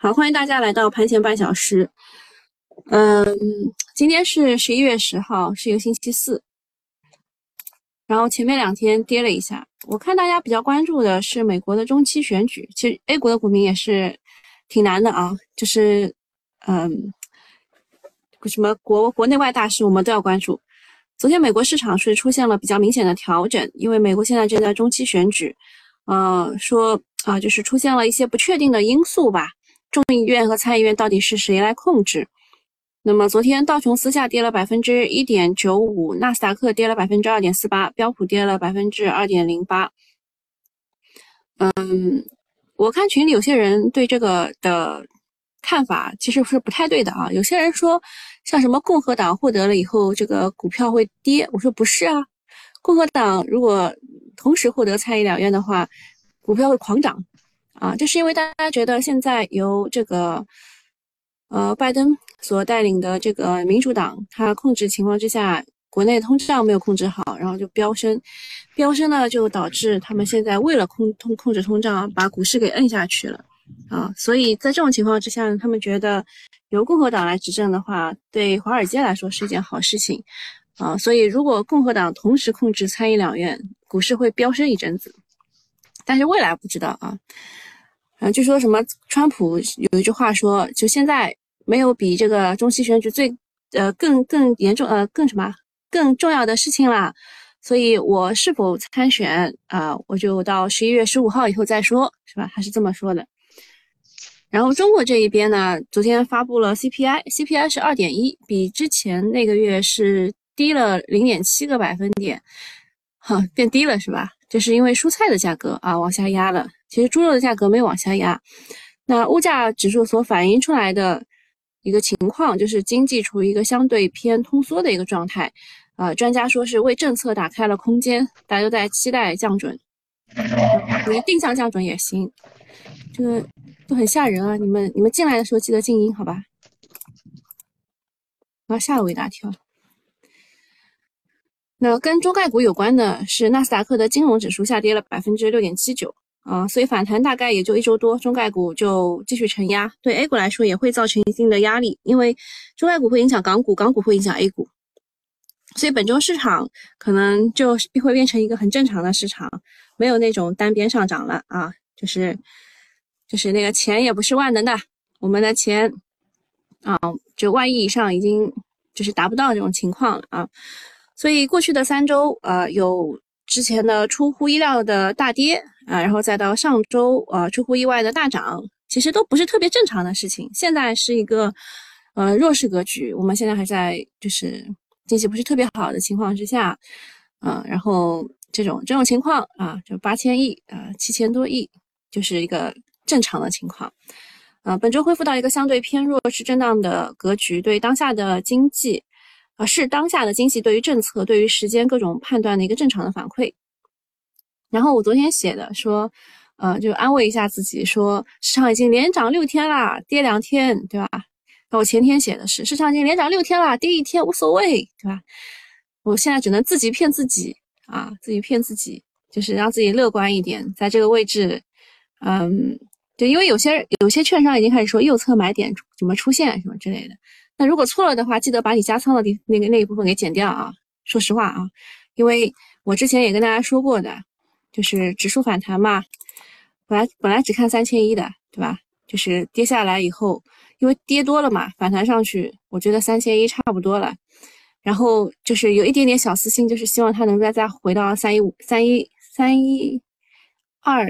好，欢迎大家来到盘前半小时。嗯，今天是十一月十号，是一个星期四。然后前面两天跌了一下，我看大家比较关注的是美国的中期选举。其实 A 股的股民也是挺难的啊，就是嗯，什么国国内外大事我们都要关注。昨天美国市场是出现了比较明显的调整，因为美国现在正在中期选举，呃，说啊，就是出现了一些不确定的因素吧。众议院和参议院到底是谁来控制？那么昨天道琼斯下跌了百分之一点九五，纳斯达克跌了百分之二点四八，标普跌了百分之二点零八。嗯，我看群里有些人对这个的看法其实是不太对的啊。有些人说，像什么共和党获得了以后，这个股票会跌。我说不是啊，共和党如果同时获得参议两院的话，股票会狂涨。啊，就是因为大家觉得现在由这个呃拜登所带领的这个民主党，他控制情况之下，国内通胀没有控制好，然后就飙升，飙升呢就导致他们现在为了控通控制通胀，把股市给摁下去了啊。所以在这种情况之下，他们觉得由共和党来执政的话，对华尔街来说是一件好事情啊。所以如果共和党同时控制参议两院，股市会飙升一阵子，但是未来不知道啊。嗯，就说什么川普有一句话说，就现在没有比这个中期选举最呃更更严重呃更什么更重要的事情啦，所以我是否参选啊，我就到十一月十五号以后再说，是吧？他是这么说的。然后中国这一边呢，昨天发布了 CPI，CPI 是二点一，比之前那个月是低了零点七个百分点，哈，变低了是吧？就是因为蔬菜的价格啊往下压了。其实猪肉的价格没有往下压，那物价指数所反映出来的一个情况，就是经济处于一个相对偏通缩的一个状态。呃，专家说是为政策打开了空间，大家都在期待降准，连定向降准也行。这个都很吓人啊！你们你们进来的时候记得静音好吧？啊，吓了我一大跳。那跟中概股有关的是纳斯达克的金融指数下跌了百分之六点七九。啊，所以反弹大概也就一周多，中概股就继续承压，对 A 股来说也会造成一定的压力，因为中概股会影响港股，港股会影响 A 股，所以本周市场可能就会变成一个很正常的市场，没有那种单边上涨了啊，就是就是那个钱也不是万能的，我们的钱啊，就万亿以上已经就是达不到这种情况了啊，所以过去的三周呃有。之前的出乎意料的大跌啊，然后再到上周啊出乎意外的大涨，其实都不是特别正常的事情。现在是一个呃弱势格局，我们现在还在就是经济不是特别好的情况之下，啊，然后这种这种情况啊，就八千亿啊七千多亿，就是一个正常的情况。啊，本周恢复到一个相对偏弱势震荡的格局，对当下的经济。啊，是当下的经济对于政策、对于时间各种判断的一个正常的反馈。然后我昨天写的说，呃，就安慰一下自己，说市场已经连涨六天啦，跌两天，对吧？那我前天写的是市场已经连涨六天啦，跌一天无所谓，对吧？我现在只能自己骗自己啊，自己骗自己，就是让自己乐观一点，在这个位置，嗯，对，因为有些有些券商已经开始说右侧买点怎么出现什么之类的。那如果错了的话，记得把你加仓的地那个那一部分给减掉啊！说实话啊，因为我之前也跟大家说过的，就是指数反弹嘛，本来本来只看三千一的，对吧？就是跌下来以后，因为跌多了嘛，反弹上去，我觉得三千一差不多了。然后就是有一点点小私心，就是希望它能再再回到三一五、三一三一二、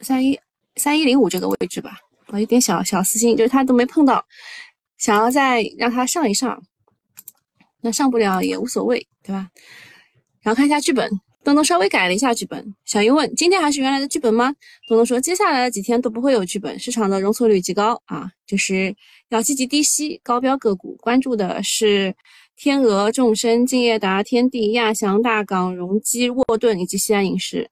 三一三一零五这个位置吧。我有点小小私心，就是它都没碰到。想要再让它上一上，那上不了也无所谓，对吧？然后看一下剧本，东东稍微改了一下剧本。小英问：今天还是原来的剧本吗？东东说：接下来的几天都不会有剧本，市场的容错率极高啊，就是要积极低吸高标个股。关注的是天鹅、众生、敬业达、天地、亚翔、大港、荣基、沃顿以及西安影视。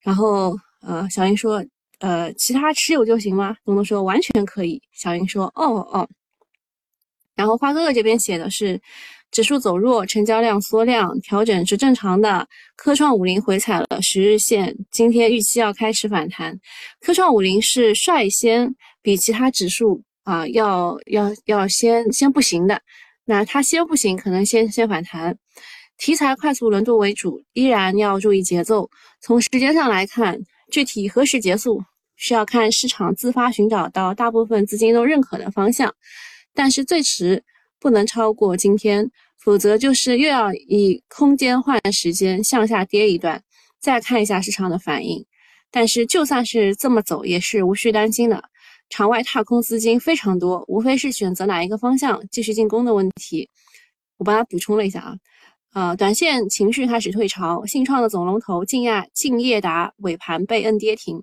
然后，呃，小英说：呃，其他持有就行吗？东东说：完全可以。小英说：哦哦。然后花哥哥这边写的是，指数走弱，成交量缩量，调整是正常的。科创五零回踩了十日线，今天预期要开始反弹。科创五零是率先比其他指数啊要要要先先不行的。那它先不行，可能先先反弹。题材快速轮动为主，依然要注意节奏。从时间上来看，具体何时结束，需要看市场自发寻找到大部分资金都认可的方向。但是最迟不能超过今天，否则就是又要以空间换时间向下跌一段，再看一下市场的反应。但是就算是这么走，也是无需担心的。场外踏空资金非常多，无非是选择哪一个方向继续进攻的问题。我帮他补充了一下啊。呃，短线情绪开始退潮，信创的总龙头晋亚晋业达尾盘被摁跌停，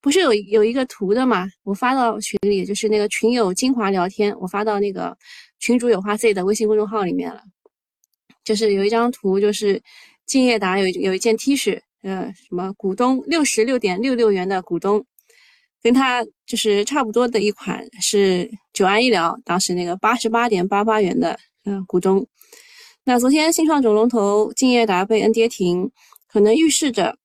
不是有有一个图的嘛？我发到群里，就是那个群友精华聊天，我发到那个群主有话 Z 的微信公众号里面了。就是有一张图，就是敬业达有有一件 T 恤，呃，什么股东六十六点六六元的股东，跟他就是差不多的一款是九安医疗，当时那个八十八点八八元的嗯股东。那昨天新创总龙头敬业达被 N 跌停，可能预示着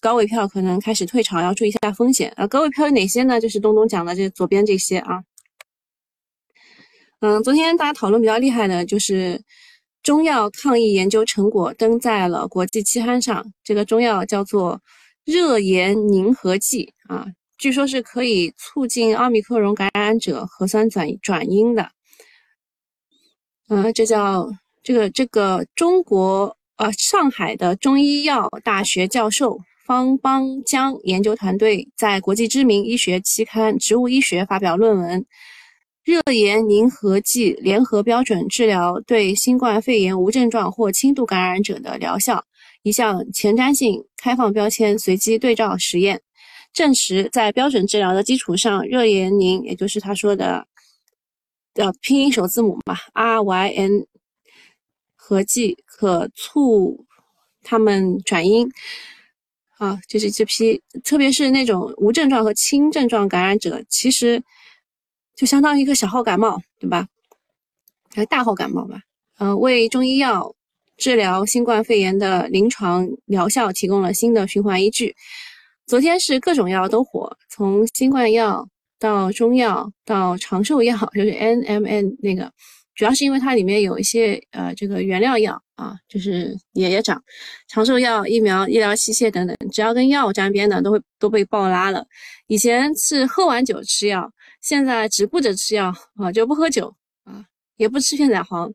高位票可能开始退潮，要注意一下风险啊。高位票有哪些呢？就是东东讲的这左边这些啊。嗯，昨天大家讨论比较厉害的就是中药抗疫研究成果登在了国际期刊上，这个中药叫做热盐凝合剂啊，据说是可以促进奥密克戎感染者核酸转转阴的。嗯，这叫。这个这个中国呃上海的中医药大学教授方邦江研究团队在国际知名医学期刊《植物医学》发表论文：热炎凝合剂联合标准治疗对新冠肺炎无症状或轻度感染者的疗效，一项前瞻性开放标签随机对照实验，证实在标准治疗的基础上，热炎凝也就是他说的的拼音首字母嘛，R Y N。合剂可促他们转阴啊，就是这批，特别是那种无症状和轻症状感染者，其实就相当于一个小号感冒，对吧？还是大号感冒吧？嗯，为中医药治疗新冠肺炎的临床疗效提供了新的循环依据。昨天是各种药都火，从新冠药到中药到长寿药，就是 N M N 那个。主要是因为它里面有一些呃这个原料药啊，就是也也涨，长寿药、疫苗、医疗器械等等，只要跟药沾边的都会都被爆拉了。以前是喝完酒吃药，现在只顾着吃药啊，就不喝酒啊，也不吃片仔癀，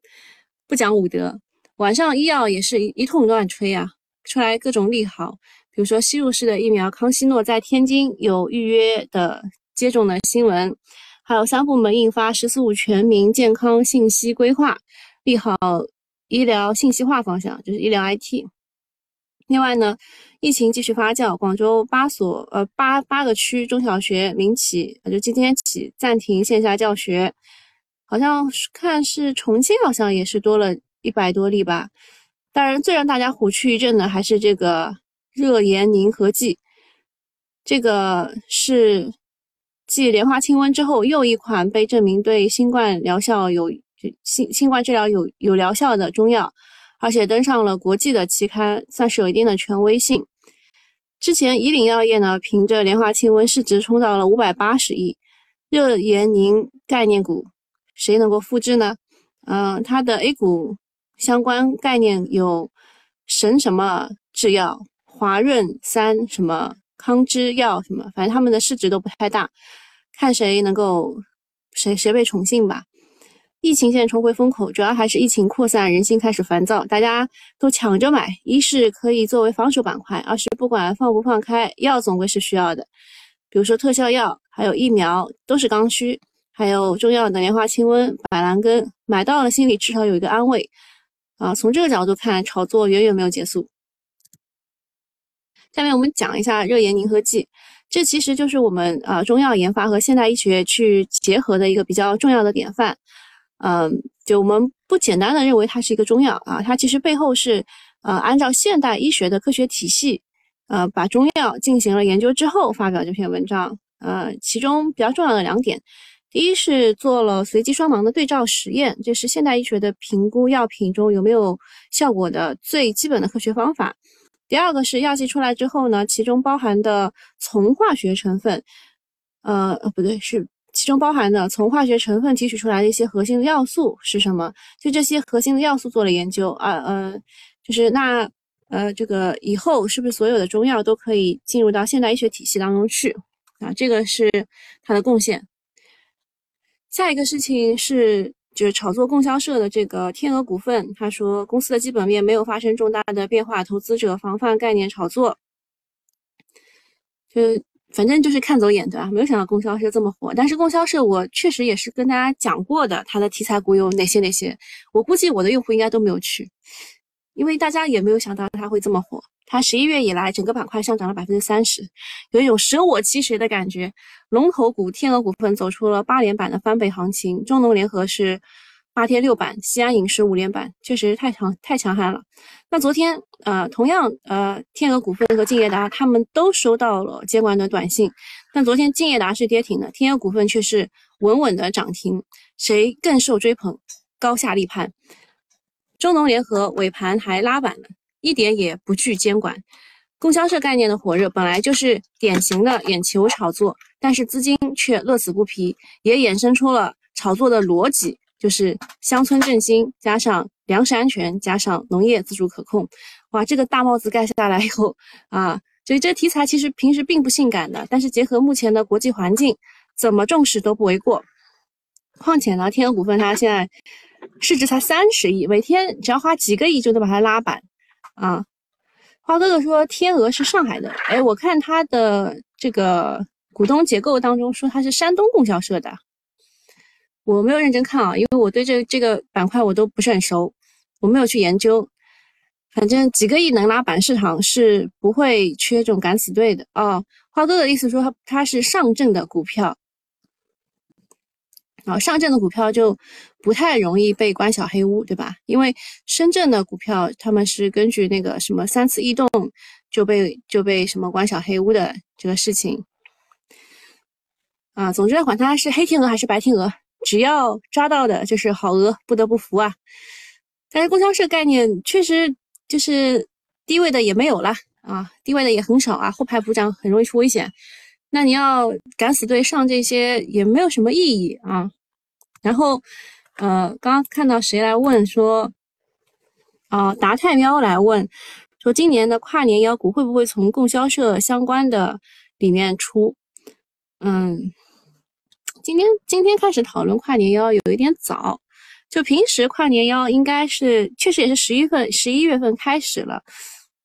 不讲武德。晚上医药也是一一通乱吹啊，出来各种利好，比如说吸入式的疫苗康希诺在天津有预约的接种的新闻。还有三部门印发“十四五”全民健康信息规划，利好医疗信息化方向，就是医疗 IT。另外呢，疫情继续发酵，广州八所呃八八个区中小学民企就今天起暂停线下教学，好像看是重庆好像也是多了一百多例吧。当然，最让大家虎躯一震的还是这个热盐凝合剂，这个是。继莲花清瘟之后，又一款被证明对新冠疗效有新新冠治疗有有疗效的中药，而且登上了国际的期刊，算是有一定的权威性。之前以岭药业呢，凭着莲花清瘟市值冲到了五百八十亿，热盐凝概念股，谁能够复制呢？嗯，它的 A 股相关概念有神什么制药、华润三什么。康之药什么，反正他们的市值都不太大，看谁能够谁谁被宠幸吧。疫情现在重回风口，主要还是疫情扩散，人心开始烦躁，大家都抢着买。一是可以作为防守板块，二是不管放不放开，药总归是需要的。比如说特效药，还有疫苗都是刚需，还有中药的莲花清瘟、板蓝根，买到了心里至少有一个安慰啊。从这个角度看，炒作远远没有结束。下面我们讲一下热盐凝合剂，这其实就是我们啊中药研发和现代医学去结合的一个比较重要的典范。嗯，就我们不简单的认为它是一个中药啊，它其实背后是呃按照现代医学的科学体系，呃把中药进行了研究之后发表这篇文章。呃，其中比较重要的两点，第一是做了随机双盲的对照实验，这是现代医学的评估药品中有没有效果的最基本的科学方法。第二个是药剂出来之后呢，其中包含的从化学成分，呃不对，是中包含的从化学成分提取出来的一些核心的要素是什么？就这些核心的要素做了研究啊，呃，就是那呃，这个以后是不是所有的中药都可以进入到现代医学体系当中去啊？这个是他的贡献。下一个事情是，就是炒作供销社的这个天鹅股份，他说公司的基本面没有发生重大的变化，投资者防范概念炒作，就。反正就是看走眼，对吧？没有想到供销社这么火，但是供销社我确实也是跟大家讲过的，它的题材股有哪些哪些。我估计我的用户应该都没有去，因为大家也没有想到它会这么火。它十一月以来整个板块上涨了百分之三十，有一种舍我其谁的感觉。龙头股天鹅股份走出了八连板的翻倍行情，中农联合是。八天六板，西安影视五连板，确实太强太强悍了。那昨天，呃，同样，呃，天鹅股份和敬业达他们都收到了监管的短信。但昨天敬业达是跌停的，天鹅股份却是稳稳的涨停。谁更受追捧？高下立判。中农联合尾盘还拉板了，一点也不惧监管。供销社概念的火热本来就是典型的眼球炒作，但是资金却乐此不疲，也衍生出了炒作的逻辑。就是乡村振兴加上粮食安全加上农业自主可控，哇，这个大帽子盖下来以后啊，所以这题材其实平时并不性感的，但是结合目前的国际环境，怎么重视都不为过。况且呢，天鹅股份它现在市值才三十亿，每天只要花几个亿就能把它拉板啊。花哥哥说天鹅是上海的，哎，我看他的这个股东结构当中说他是山东供销社的。我没有认真看啊，因为我对这这个板块我都不是很熟，我没有去研究。反正几个亿能拉板，市场是不会缺这种敢死队的哦。花哥的意思说他他是上证的股票，啊，上证的股票就不太容易被关小黑屋，对吧？因为深圳的股票他们是根据那个什么三次异动就被就被什么关小黑屋的这个事情啊。总之，管它是黑天鹅还是白天鹅。只要抓到的就是好鹅，不得不服啊！但是供销社概念确实就是低位的也没有了啊，低位的也很少啊，后排补涨很容易出危险。那你要敢死队上这些也没有什么意义啊。然后，呃，刚刚看到谁来问说，啊，达泰喵来问说，今年的跨年妖股会不会从供销社相关的里面出？嗯。今天今天开始讨论跨年妖有一点早，就平时跨年妖应该是确实也是十一份十一月份开始了，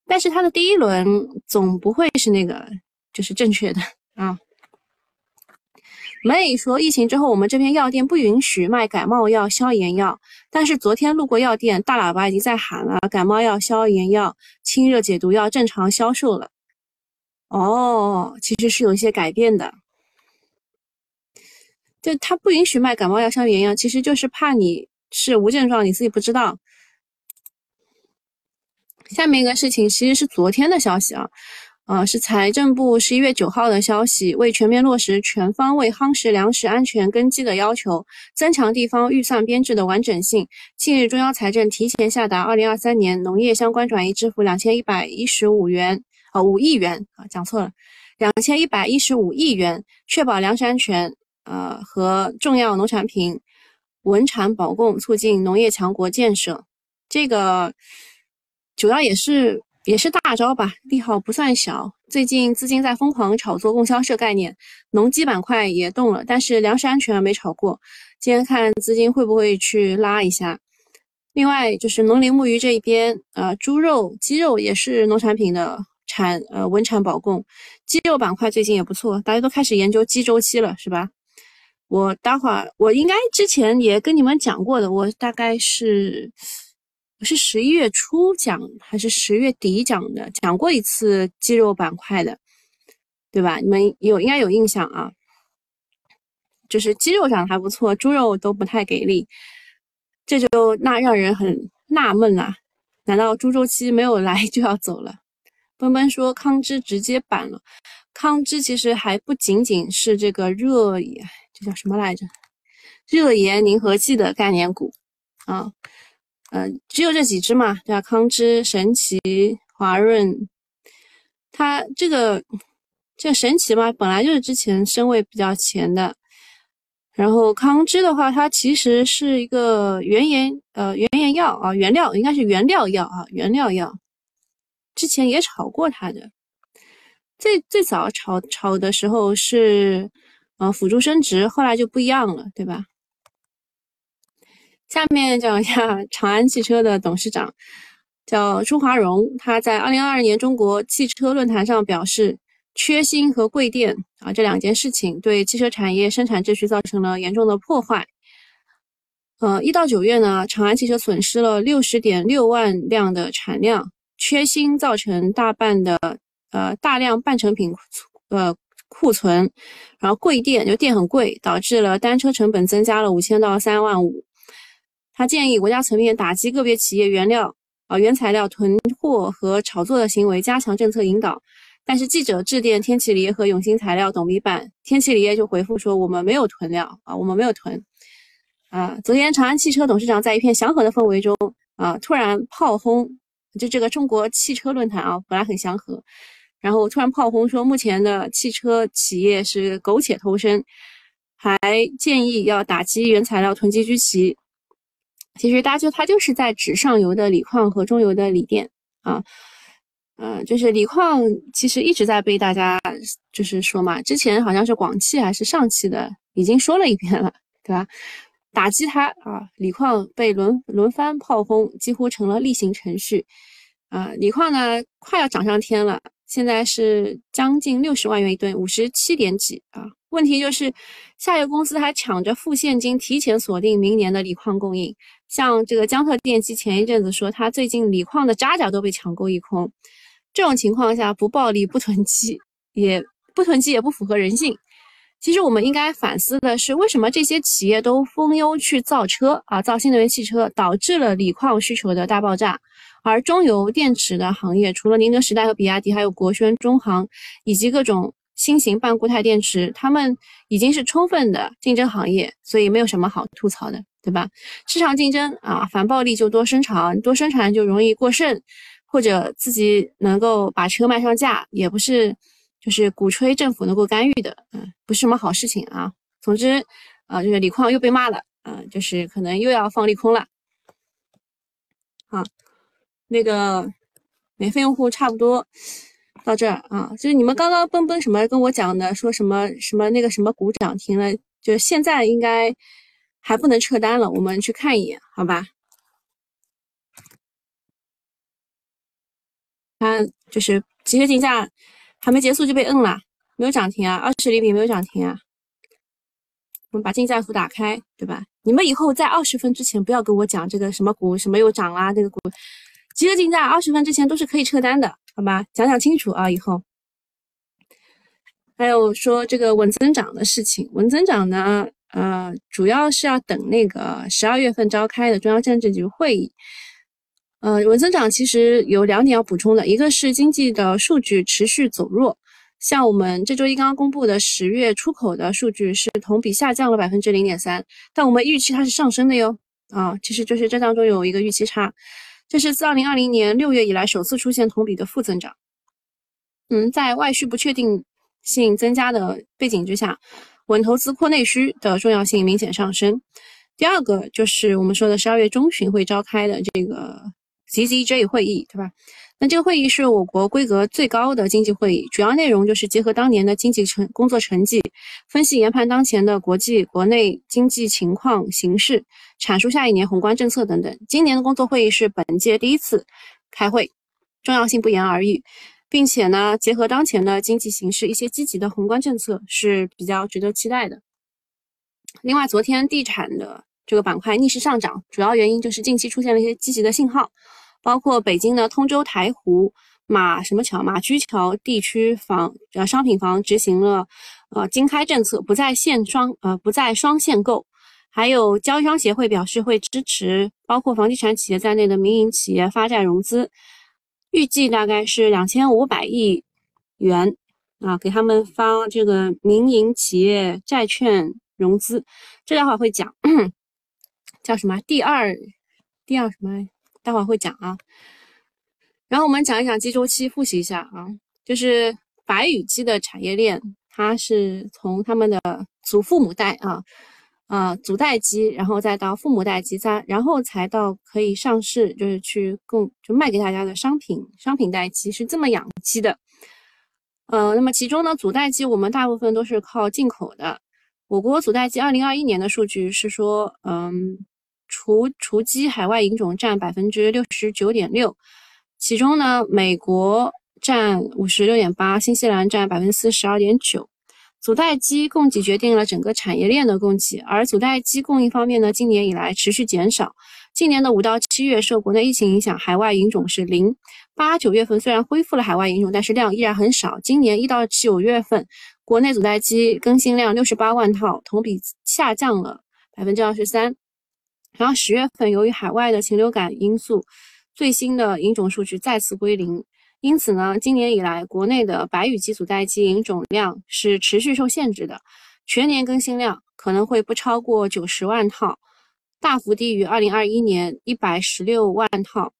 但是它的第一轮总不会是那个就是正确的啊。梅说疫情之后我们这边药店不允许卖感冒药、消炎药，但是昨天路过药店，大喇叭已经在喊了，感冒药、消炎药、清热解毒药正常销售了。哦，其实是有一些改变的。就他不允许卖感冒药、消炎药，其实就是怕你是无症状，你自己不知道。下面一个事情其实是昨天的消息啊，呃，是财政部十一月九号的消息，为全面落实全方位夯实粮食安全根基的要求，增强地方预算编制的完整性。近日，中央财政提前下达二零二三年农业相关转移支付两千一百一十五元，啊，五亿元啊，讲错了，两千一百一十五亿元，确保粮食安全。呃，和重要农产品稳产保供，促进农业强国建设，这个主要也是也是大招吧，利好不算小。最近资金在疯狂炒作供销社概念，农机板块也动了，但是粮食安全没炒过。今天看资金会不会去拉一下？另外就是农林牧渔这一边，呃，猪肉、鸡肉也是农产品的产，呃，稳产保供。鸡肉板块最近也不错，大家都开始研究鸡周期了，是吧？我待会儿，我应该之前也跟你们讲过的，我大概是我是十一月初讲还是十月底讲的，讲过一次鸡肉板块的，对吧？你们有应该有印象啊，就是鸡肉涨得还不错，猪肉都不太给力，这就那让人很纳闷啊，难道猪周期没有来就要走了？奔奔说康芝直接板了，康芝其实还不仅仅是这个热。这叫什么来着？热盐凝合剂的概念股啊，嗯，只有这几只嘛，对吧？康芝、神奇、华润，它这个这神奇嘛，本来就是之前身位比较前的，然后康芝的话，它其实是一个原研呃原研药啊，原料应该是原料药啊，原料药。之前也炒过它的，最最早炒炒的时候是呃辅助生殖，后来就不一样了，对吧？下面讲一下 长安汽车的董事长叫朱华荣，他在二零二二年中国汽车论坛上表示。缺芯和贵电啊，这两件事情对汽车产业生产秩序造成了严重的破坏。呃，一到九月呢，长安汽车损失了六十点六万辆的产量，缺芯造成大半的呃大量半成品呃库存，然后贵电就电很贵，导致了单车成本增加了五千到三万五。他建议国家层面打击个别企业原料啊原材料囤货和炒作的行为，加强政策引导。但是记者致电天齐锂业和永兴材料董秘办，天齐锂业就回复说我们没有囤料啊，我们没有囤。啊，昨天长安汽车董事长在一片祥和的氛围中啊，突然炮轰，就这个中国汽车论坛啊，本来很祥和，然后突然炮轰说目前的汽车企业是苟且偷生，还建议要打击原材料囤积居奇。其实大家就他就是在指上游的锂矿和中游的锂电啊。嗯，就是锂矿其实一直在被大家就是说嘛，之前好像是广汽还是上汽的已经说了一遍了，对吧？打击它啊，锂矿被轮轮番炮轰，几乎成了例行程序。啊，锂矿呢快要涨上天了，现在是将近六十万元一吨，五十七点几啊。问题就是下游公司还抢着付现金，提前锁定明年的锂矿供应。像这个江特电机前一阵子说，他最近锂矿的渣渣都被抢购一空。这种情况下不暴力不囤积，也不囤积也不符合人性。其实我们应该反思的是，为什么这些企业都蜂拥去造车啊，造新能源汽车，导致了锂矿需求的大爆炸。而中游电池的行业，除了宁德时代和比亚迪，还有国轩、中航以及各种新型半固态电池，他们已经是充分的竞争行业，所以没有什么好吐槽的，对吧？市场竞争啊，反暴利就多生产，多生产就容易过剩。或者自己能够把车卖上价，也不是就是鼓吹政府能够干预的，嗯，不是什么好事情啊。总之，啊，就是锂矿又被骂了，嗯，就是可能又要放利空了。好，那个免费用户差不多到这儿啊，就是你们刚刚奔奔什么跟我讲的，说什么什么那个什么股涨停了，就是现在应该还不能撤单了，我们去看一眼，好吧？看就是集合竞价还没结束就被摁了，没有涨停啊，二十厘米没有涨停啊。我们把竞价图打开，对吧？你们以后在二十分之前不要跟我讲这个什么股什么又涨啦，这个股集合竞价二十分之前都是可以撤单的，好吧？讲讲清楚啊，以后。还有说这个稳增长的事情，稳增长呢，呃，主要是要等那个十二月份召开的中央政治局会议。呃，稳增长其实有两点要补充的，一个是经济的数据持续走弱，像我们这周一刚刚公布的十月出口的数据是同比下降了百分之零点三，但我们预期它是上升的哟。啊，其实就是这当中有一个预期差，这是自二零二零年六月以来首次出现同比的负增长。嗯，在外需不确定性增加的背景之下，稳投资扩内需的重要性明显上升。第二个就是我们说的十二月中旬会召开的这个。CCJ 会议对吧？这个会议是我国规格最高的经济会议，主要内容就是结合当年的经济成工作成绩，分析研判当前的国际国内经济情况形势，阐述下一年宏观政策等等。今年的工作会议是本届第一次开会，重要性不言而喻，并且呢，结合当前的经济形势，一些积极的宏观政策是比较值得期待的。另外，昨天地产的这个板块逆势上涨，主要原因就是近期出现了一些积极的信号。包括北京的通州台湖马什么桥马驹桥地区房呃商品房执行了呃经开政策，不再限双呃不再双限购，还有交易商协会表示会支持包括房地产企业在内的民营企业发债融资，预计大概是两千五百亿元啊，给他们发这个民营企业债券融资，这待会会讲 叫什么？第二第二什么？待会儿会讲啊，然后我们讲一讲鸡周期，复习一下啊，就是白羽鸡的产业链，它是从他们的祖父母代啊，呃祖代鸡，然后再到父母代鸡，再然后才到可以上市，就是去供就卖给大家的商品商品代鸡是这么养鸡的。呃，那么其中呢，祖代鸡我们大部分都是靠进口的。我国祖代鸡二零二一年的数据是说，嗯，雏雏鸡海外引种占百分之六十九点六，其中呢，美国占五十六点八，新西兰占百分之四十二点九。祖代鸡供给决定了整个产业链的供给，而祖代鸡供应方面呢，今年以来持续减少。今年的五到七月受国内疫情影响，海外引种是零。八九月份虽然恢复了海外引种，但是量依然很少。今年一到九月份，国内祖代鸡更新量六十八万套，同比下降了百分之二十三。然后十月份，由于海外的禽流感因素，最新的引种数据再次归零。因此呢，今年以来国内的白羽鸡祖代鸡引种量是持续受限制的，全年更新量可能会不超过九十万套。大幅低于二零二一年一百十六万套，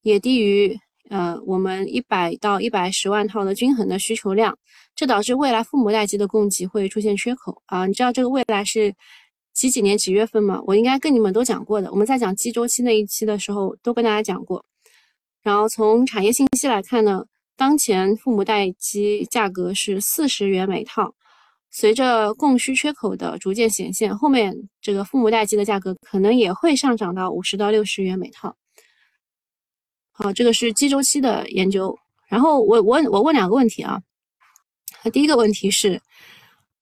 也低于呃我们一百到一百十万套的均衡的需求量，这导致未来父母代鸡的供给会出现缺口啊！你知道这个未来是几几年几月份嘛？我应该跟你们都讲过的，我们在讲基周期那一期的时候都跟大家讲过。然后从产业信息来看呢，当前父母代鸡价格是四十元每套。随着供需缺口的逐渐显现，后面这个父母代鸡的价格可能也会上涨到五十到六十元每套。好，这个是基周期的研究。然后我我我问两个问题啊，第一个问题是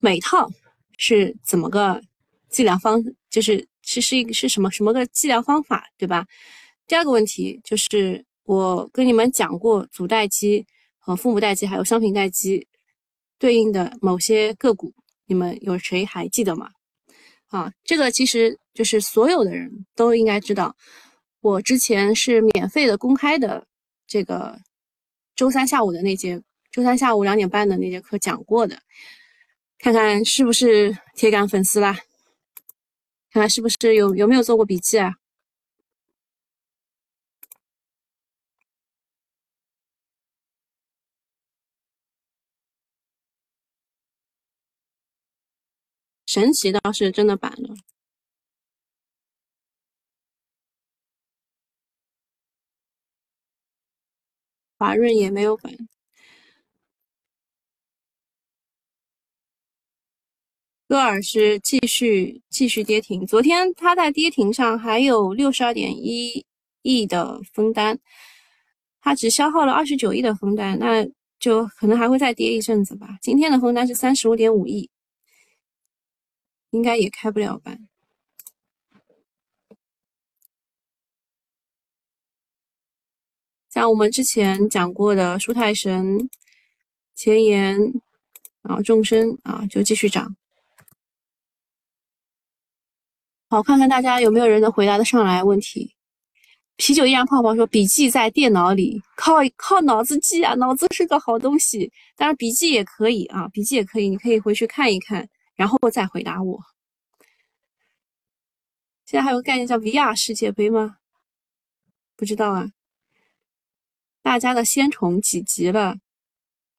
每套是怎么个计量方，就是是是一个是什么什么个计量方法，对吧？第二个问题就是我跟你们讲过，祖代鸡和父母代鸡还有商品代鸡。对应的某些个股，你们有谁还记得吗？啊，这个其实就是所有的人都应该知道。我之前是免费的公开的这个周三下午的那节，周三下午两点半的那节课讲过的，看看是不是铁杆粉丝啦？看看是不是有有没有做过笔记啊？神奇倒是真的板了，华润也没有板，戈尔是继续继续跌停，昨天它在跌停上还有六十二点一亿的封单，它只消耗了二十九亿的封单，那就可能还会再跌一阵子吧。今天的封单是三十五点五亿。应该也开不了板。像我们之前讲过的舒泰神、前沿，然后众生啊，就继续涨。好，看看大家有没有人能回答得上来问题。啤酒依然泡泡说：“笔记在电脑里，靠靠脑子记啊，脑子是个好东西。当然笔记也可以啊，笔记也可以，你可以回去看一看。”然后再回答我。现在还有个概念叫 VR 世界杯吗？不知道啊。大家的仙宠几级了？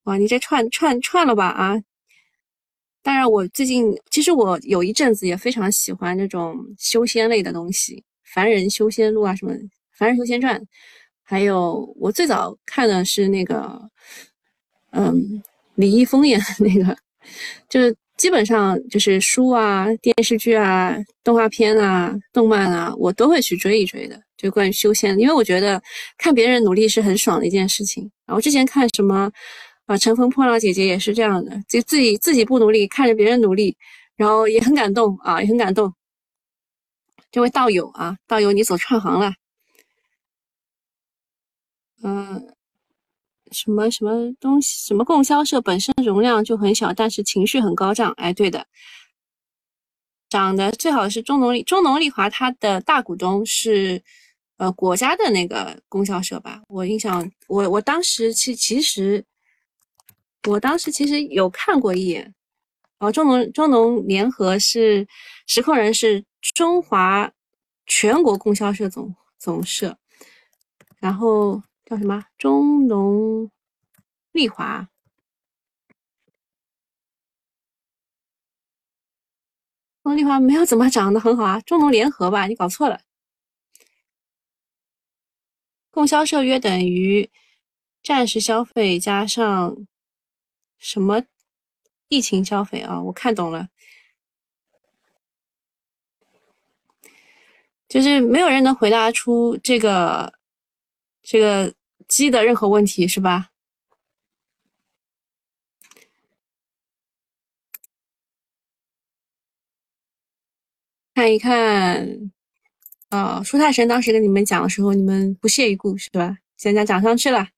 哇，你这串串串了吧啊！当然，我最近其实我有一阵子也非常喜欢这种修仙类的东西，《凡人修仙录》啊，什么《凡人修仙传》，还有我最早看的是那个，嗯，李易峰演的那个，就是。基本上就是书啊、电视剧啊、动画片啊、动漫啊，我都会去追一追的。就关于修仙，因为我觉得看别人努力是很爽的一件事情。然后之前看什么啊，《乘风破浪姐姐》也是这样的，就自己自己不努力，看着别人努力，然后也很感动啊，也很感动。这位道友啊，道友你走串行了，嗯。什么什么东西？什么供销社本身容量就很小，但是情绪很高涨。哎，对的，涨的最好是中农利中农利华，它的大股东是呃国家的那个供销社吧？我印象，我我当时其其实我当时其实有看过一眼。哦，中农中农联合是实控人是中华全国供销社总总社，然后。叫什么？中农丽华。中地方没有怎么涨的很好啊，中农联合吧，你搞错了。供销社约等于战时消费加上什么疫情消费啊？我看懂了，就是没有人能回答出这个这个鸡的任何问题，是吧？看一看。哦，舒泰神当时跟你们讲的时候，你们不屑一顾是吧？现在涨上去了，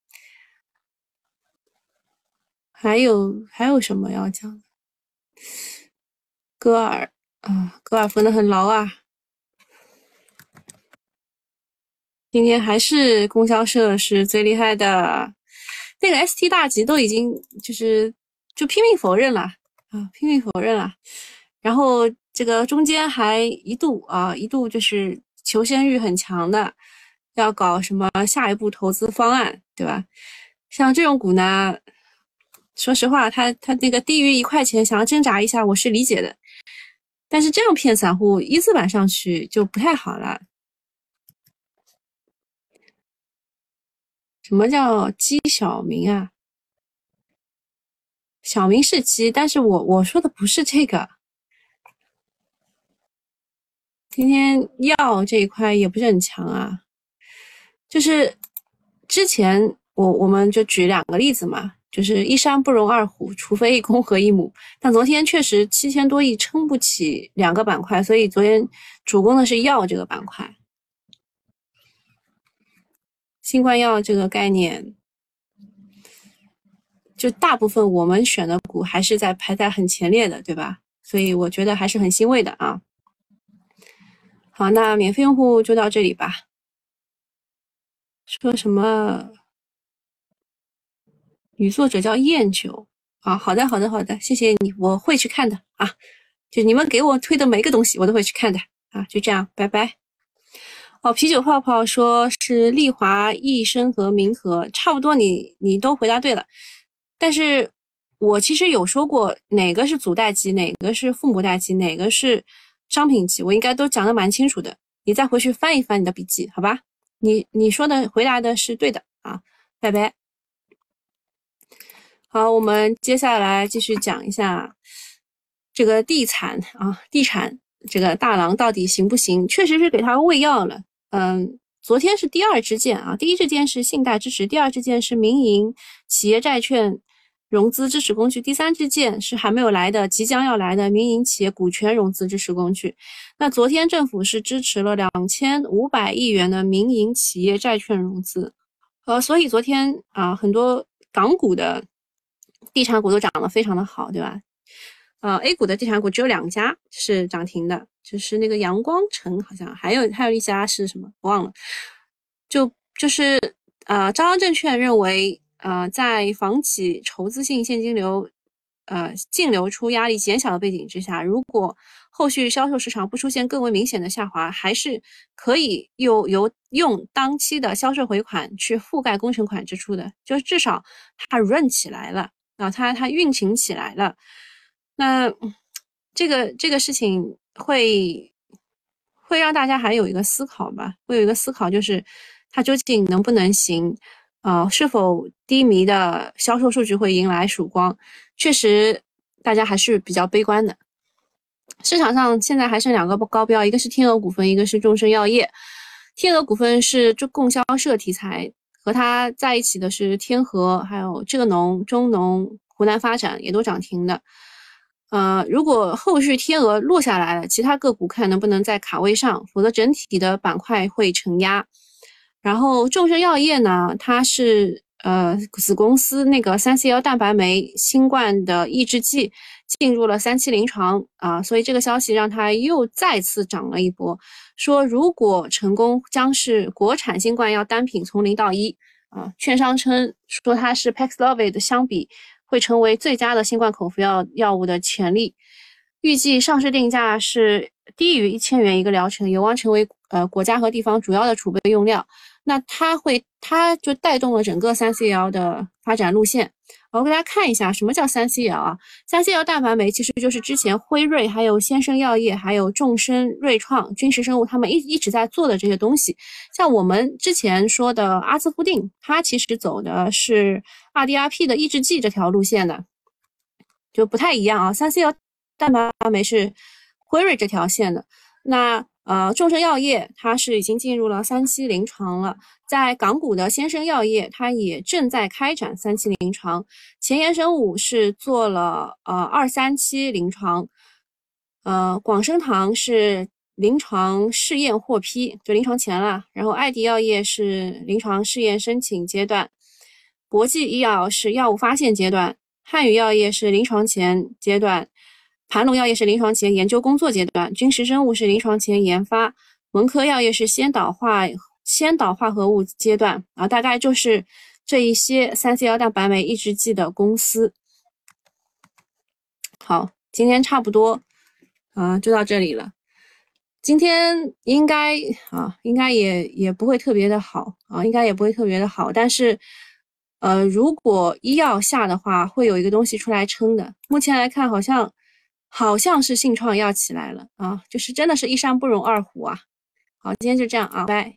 还有还有什么要讲的？戈尔啊，戈尔分的很牢啊。今天还是供销社是最厉害的，那个 ST 大吉都已经就是就拼命否认了啊，拼命否认了。然后这个中间还一度啊，一度就是。求生欲很强的，要搞什么下一步投资方案，对吧？像这种股呢，说实话，他他那个低于一块钱，想要挣扎一下，我是理解的。但是这样骗散户一字板上去就不太好了。什么叫鸡小明啊？小明是鸡，但是我我说的不是这个。今天药这一块也不是很强啊，就是之前我我们就举两个例子嘛，就是一山不容二虎，除非一公和一母。但昨天确实七千多亿撑不起两个板块，所以昨天主攻的是药这个板块。新冠药这个概念，就大部分我们选的股还是在排在很前列的，对吧？所以我觉得还是很欣慰的啊。好，那免费用户就到这里吧。说什么？女作者叫燕九啊。好的，好的，好的，谢谢你，我会去看的啊。就你们给我推的每个东西，我都会去看的啊。就这样，拜拜。哦，啤酒泡泡说是丽华、一生和明和，差不多，你你都回答对了。但是我其实有说过，哪个是祖代机，哪个是父母代机，哪个是。商品期我应该都讲的蛮清楚的，你再回去翻一翻你的笔记，好吧？你你说的回答的是对的啊，拜拜。好，我们接下来继续讲一下这个地产啊，地产这个大郎到底行不行？确实是给他喂药了。嗯，昨天是第二支箭啊，第一支箭是信贷支持，第二支箭是民营企业债券。融资支持工具第三支箭是还没有来的，即将要来的民营企业股权融资支持工具。那昨天政府是支持了两千五百亿元的民营企业债券融资，呃，所以昨天啊，很多港股的地产股都涨得非常的好，对吧？呃，A 股的地产股只有两家是涨停的，就是那个阳光城，好像还有还有一家是什么我忘了，就就是呃，招商证券认为。呃，在房企筹资性现金流，呃净流出压力减小的背景之下，如果后续销售市场不出现更为明显的下滑，还是可以用由用当期的销售回款去覆盖工程款支出的，就至少它润起来了啊，它它运行起来了。那这个这个事情会会让大家还有一个思考吧，会有一个思考就是它究竟能不能行。啊，是否低迷的销售数据会迎来曙光？确实，大家还是比较悲观的。市场上现在还剩两个高标，一个是天鹅股份，一个是众生药业。天鹅股份是供销社题材，和它在一起的是天河，还有浙农、中农、湖南发展也都涨停的。呃，如果后续天鹅落下来了，其他个股看能不能在卡位上，否则整体的板块会承压。然后众生药业呢，它是呃子公司那个三 CL 蛋白酶新冠的抑制剂进入了三期临床啊，所以这个消息让它又再次涨了一波。说如果成功，将是国产新冠药单品从零到一啊。券商称说它是 Paxlovid 相比会成为最佳的新冠口服药药物的潜力，预计上市定价是低于一千元一个疗程，有望成为呃国家和地方主要的储备用料。那它会，它就带动了整个三 CL 的发展路线我给大家看一下什么叫三 CL 啊？三 CL 蛋白酶其实就是之前辉瑞、还有先生药业、还有众生、瑞创、君实生物他们一一直在做的这些东西。像我们之前说的阿兹夫定，它其实走的是 RDRP 的抑制剂这条路线的，就不太一样啊。三 CL 蛋白酶是辉瑞这条线的，那。呃，众生药业它是已经进入了三期临床了，在港股的先生药业，它也正在开展三期临床。前沿生物是做了呃二三期临床，呃，广生堂是临床试验获批，就临床前了。然后艾迪药业是临床试验申请阶段，博济医药是药物发现阶段，汉语药业是临床前阶段。盘龙药业是临床前研究工作阶段，君实生物是临床前研发，文科药业是先导化先导化合物阶段啊，大概就是这一些三 C L 蛋白酶抑制剂的公司。好，今天差不多啊，就到这里了。今天应该啊，应该也也不会特别的好啊，应该也不会特别的好，但是呃，如果医药下的话，会有一个东西出来撑的。目前来看，好像。好像是信创要起来了啊，就是真的是一山不容二虎啊。好，今天就这样啊，拜。